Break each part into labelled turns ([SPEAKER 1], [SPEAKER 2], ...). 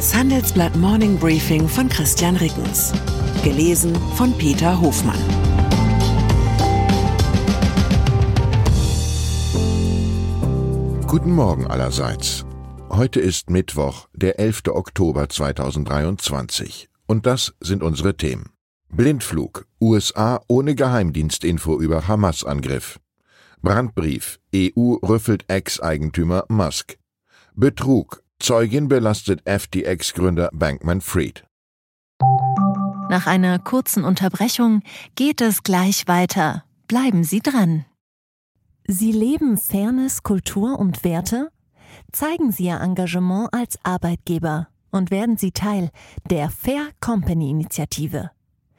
[SPEAKER 1] Das Handelsblatt Morning Briefing von Christian Rickens. Gelesen von Peter Hofmann.
[SPEAKER 2] Guten Morgen allerseits. Heute ist Mittwoch, der 11. Oktober 2023. Und das sind unsere Themen. Blindflug. USA ohne Geheimdienstinfo über Hamas-Angriff. Brandbrief. EU rüffelt Ex-Eigentümer Musk. Betrug. Zeugin belastet FTX-Gründer Bankman Fried.
[SPEAKER 3] Nach einer kurzen Unterbrechung geht es gleich weiter. Bleiben Sie dran. Sie leben Fairness, Kultur und Werte? Zeigen Sie Ihr Engagement als Arbeitgeber und werden Sie Teil der Fair Company Initiative.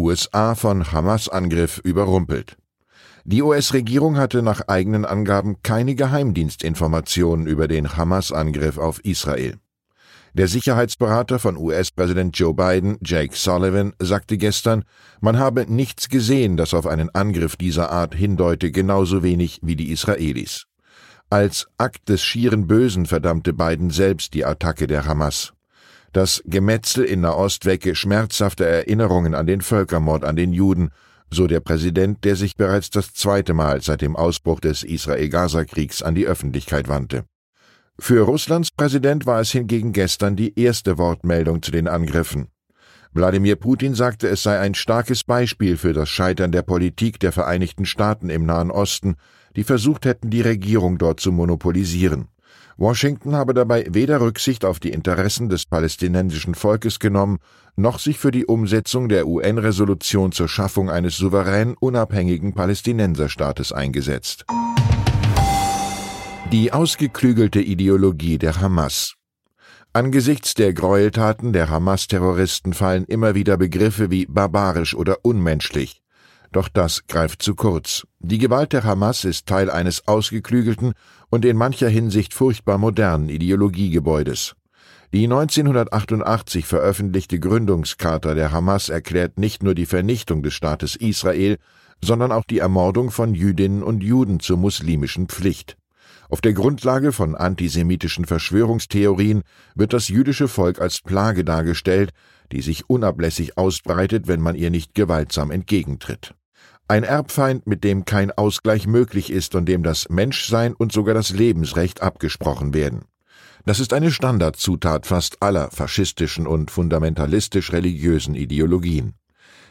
[SPEAKER 2] USA von Hamas-Angriff überrumpelt. Die US-Regierung hatte nach eigenen Angaben keine Geheimdienstinformationen über den Hamas-Angriff auf Israel. Der Sicherheitsberater von US-Präsident Joe Biden, Jake Sullivan, sagte gestern, man habe nichts gesehen, das auf einen Angriff dieser Art hindeute, genauso wenig wie die Israelis. Als Akt des schieren Bösen verdammte Biden selbst die Attacke der Hamas. Das Gemetzel in Nahost wecke schmerzhafte Erinnerungen an den Völkermord an den Juden, so der Präsident, der sich bereits das zweite Mal seit dem Ausbruch des Israel-Gaza-Kriegs an die Öffentlichkeit wandte. Für Russlands Präsident war es hingegen gestern die erste Wortmeldung zu den Angriffen. Wladimir Putin sagte, es sei ein starkes Beispiel für das Scheitern der Politik der Vereinigten Staaten im Nahen Osten, die versucht hätten, die Regierung dort zu monopolisieren. Washington habe dabei weder Rücksicht auf die Interessen des palästinensischen Volkes genommen, noch sich für die Umsetzung der UN-Resolution zur Schaffung eines souverän unabhängigen Palästinenserstaates eingesetzt. Die ausgeklügelte Ideologie der Hamas. Angesichts der Gräueltaten der Hamas-Terroristen fallen immer wieder Begriffe wie barbarisch oder unmenschlich. Doch das greift zu kurz. Die Gewalt der Hamas ist Teil eines ausgeklügelten und in mancher Hinsicht furchtbar modernen Ideologiegebäudes. Die 1988 veröffentlichte Gründungscharta der Hamas erklärt nicht nur die Vernichtung des Staates Israel, sondern auch die Ermordung von Jüdinnen und Juden zur muslimischen Pflicht. Auf der Grundlage von antisemitischen Verschwörungstheorien wird das jüdische Volk als Plage dargestellt, die sich unablässig ausbreitet, wenn man ihr nicht gewaltsam entgegentritt. Ein Erbfeind, mit dem kein Ausgleich möglich ist und dem das Menschsein und sogar das Lebensrecht abgesprochen werden. Das ist eine Standardzutat fast aller faschistischen und fundamentalistisch religiösen Ideologien.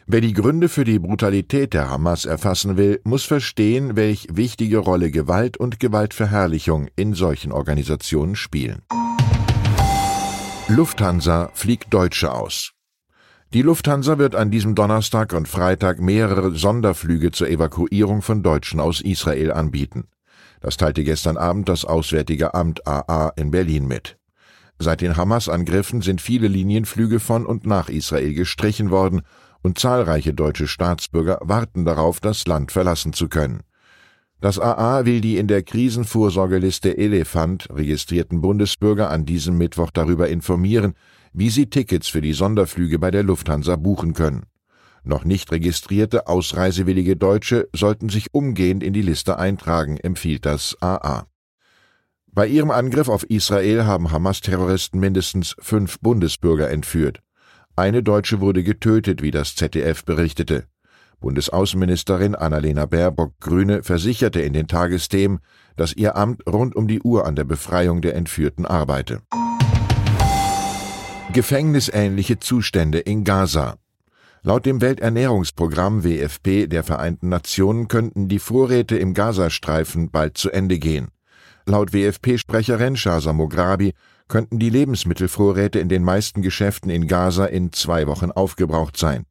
[SPEAKER 2] Wer die Gründe für die Brutalität der Hamas erfassen will, muss verstehen, welch wichtige Rolle Gewalt und Gewaltverherrlichung in solchen Organisationen spielen. Lufthansa fliegt Deutsche aus. Die Lufthansa wird an diesem Donnerstag und Freitag mehrere Sonderflüge zur Evakuierung von Deutschen aus Israel anbieten. Das teilte gestern Abend das Auswärtige Amt AA in Berlin mit. Seit den Hamas-Angriffen sind viele Linienflüge von und nach Israel gestrichen worden und zahlreiche deutsche Staatsbürger warten darauf, das Land verlassen zu können. Das AA will die in der Krisenvorsorgeliste Elefant registrierten Bundesbürger an diesem Mittwoch darüber informieren, wie sie Tickets für die Sonderflüge bei der Lufthansa buchen können. Noch nicht registrierte ausreisewillige Deutsche sollten sich umgehend in die Liste eintragen, empfiehlt das AA. Bei ihrem Angriff auf Israel haben Hamas-Terroristen mindestens fünf Bundesbürger entführt. Eine Deutsche wurde getötet, wie das ZDF berichtete. Bundesaußenministerin Annalena Baerbock Grüne versicherte in den Tagesthemen, dass ihr Amt rund um die Uhr an der Befreiung der Entführten arbeite. Gefängnisähnliche Zustände in Gaza. Laut dem Welternährungsprogramm WFP der Vereinten Nationen könnten die Vorräte im Gazastreifen bald zu Ende gehen. Laut WFP-Sprecherin Shahsa Mograbi könnten die Lebensmittelvorräte in den meisten Geschäften in Gaza in zwei Wochen aufgebraucht sein.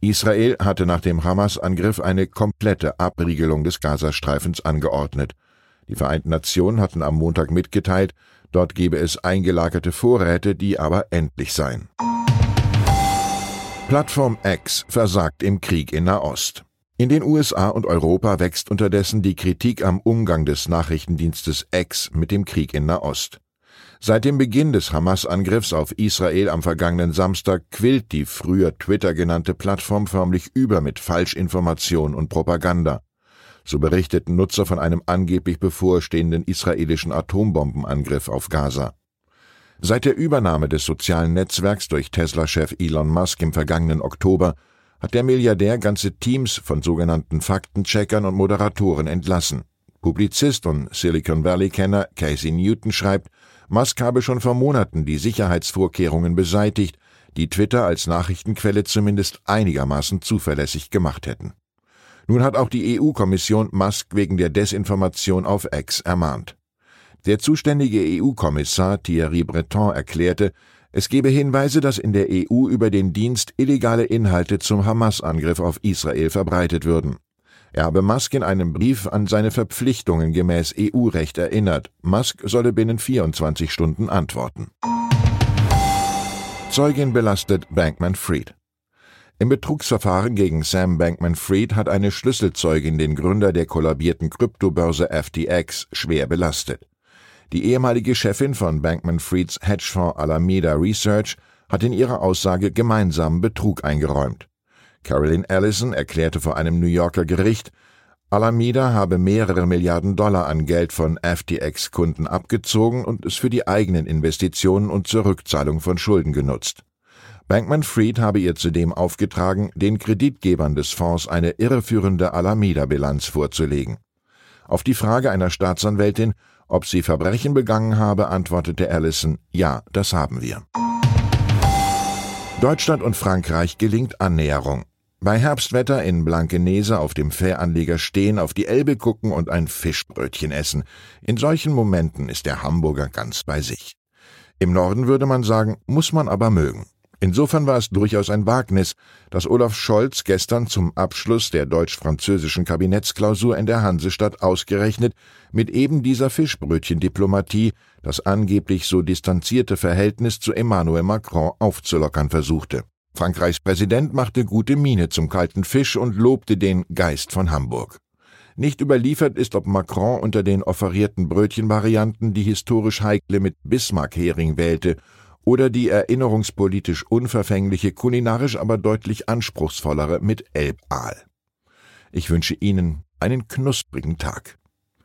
[SPEAKER 2] Israel hatte nach dem Hamas-Angriff eine komplette Abriegelung des Gazastreifens angeordnet. Die Vereinten Nationen hatten am Montag mitgeteilt, dort gebe es eingelagerte Vorräte, die aber endlich seien. Plattform X versagt im Krieg in Nahost. In den USA und Europa wächst unterdessen die Kritik am Umgang des Nachrichtendienstes X mit dem Krieg in Nahost. Seit dem Beginn des Hamas-Angriffs auf Israel am vergangenen Samstag quillt die früher Twitter genannte Plattform förmlich über mit Falschinformation und Propaganda. So berichteten Nutzer von einem angeblich bevorstehenden israelischen Atombombenangriff auf Gaza. Seit der Übernahme des sozialen Netzwerks durch Tesla-Chef Elon Musk im vergangenen Oktober hat der Milliardär ganze Teams von sogenannten Faktencheckern und Moderatoren entlassen. Publizist und Silicon Valley-Kenner Casey Newton schreibt, Musk habe schon vor Monaten die Sicherheitsvorkehrungen beseitigt, die Twitter als Nachrichtenquelle zumindest einigermaßen zuverlässig gemacht hätten. Nun hat auch die EU-Kommission Musk wegen der Desinformation auf X ermahnt. Der zuständige EU-Kommissar Thierry Breton erklärte, es gebe Hinweise, dass in der EU über den Dienst illegale Inhalte zum Hamas-Angriff auf Israel verbreitet würden. Er habe Musk in einem Brief an seine Verpflichtungen gemäß EU-Recht erinnert. Musk solle binnen 24 Stunden antworten. Zeugin belastet Bankman-Fried. Im Betrugsverfahren gegen Sam Bankman-Fried hat eine Schlüsselzeugin den Gründer der kollabierten Kryptobörse FTX schwer belastet. Die ehemalige Chefin von Bankman-Frieds Hedgefonds Alameda Research hat in ihrer Aussage gemeinsamen Betrug eingeräumt. Carolyn Allison erklärte vor einem New Yorker Gericht, Alameda habe mehrere Milliarden Dollar an Geld von FTX-Kunden abgezogen und es für die eigenen Investitionen und zur Rückzahlung von Schulden genutzt. Bankman-Fried habe ihr zudem aufgetragen, den Kreditgebern des Fonds eine irreführende Alameda-Bilanz vorzulegen. Auf die Frage einer Staatsanwältin, ob sie Verbrechen begangen habe, antwortete Allison, ja, das haben wir. Deutschland und Frankreich gelingt Annäherung. Bei Herbstwetter in Blankenese auf dem Fähranleger stehen, auf die Elbe gucken und ein Fischbrötchen essen. In solchen Momenten ist der Hamburger ganz bei sich. Im Norden würde man sagen, muss man aber mögen. Insofern war es durchaus ein Wagnis, dass Olaf Scholz gestern zum Abschluss der deutsch-französischen Kabinettsklausur in der Hansestadt ausgerechnet mit eben dieser Fischbrötchendiplomatie das angeblich so distanzierte Verhältnis zu Emmanuel Macron aufzulockern versuchte. Frankreichs Präsident machte gute Miene zum kalten Fisch und lobte den Geist von Hamburg. Nicht überliefert ist, ob Macron unter den offerierten Brötchenvarianten die historisch heikle mit Bismarck-Hering wählte oder die erinnerungspolitisch unverfängliche, kulinarisch aber deutlich anspruchsvollere mit Elbaal. Ich wünsche Ihnen einen knusprigen Tag.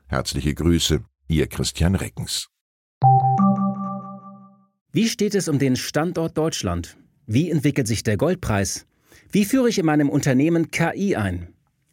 [SPEAKER 2] Herzliche Grüße, Ihr Christian Reckens.
[SPEAKER 4] Wie steht es um den Standort Deutschland? Wie entwickelt sich der Goldpreis? Wie führe ich in meinem Unternehmen KI ein?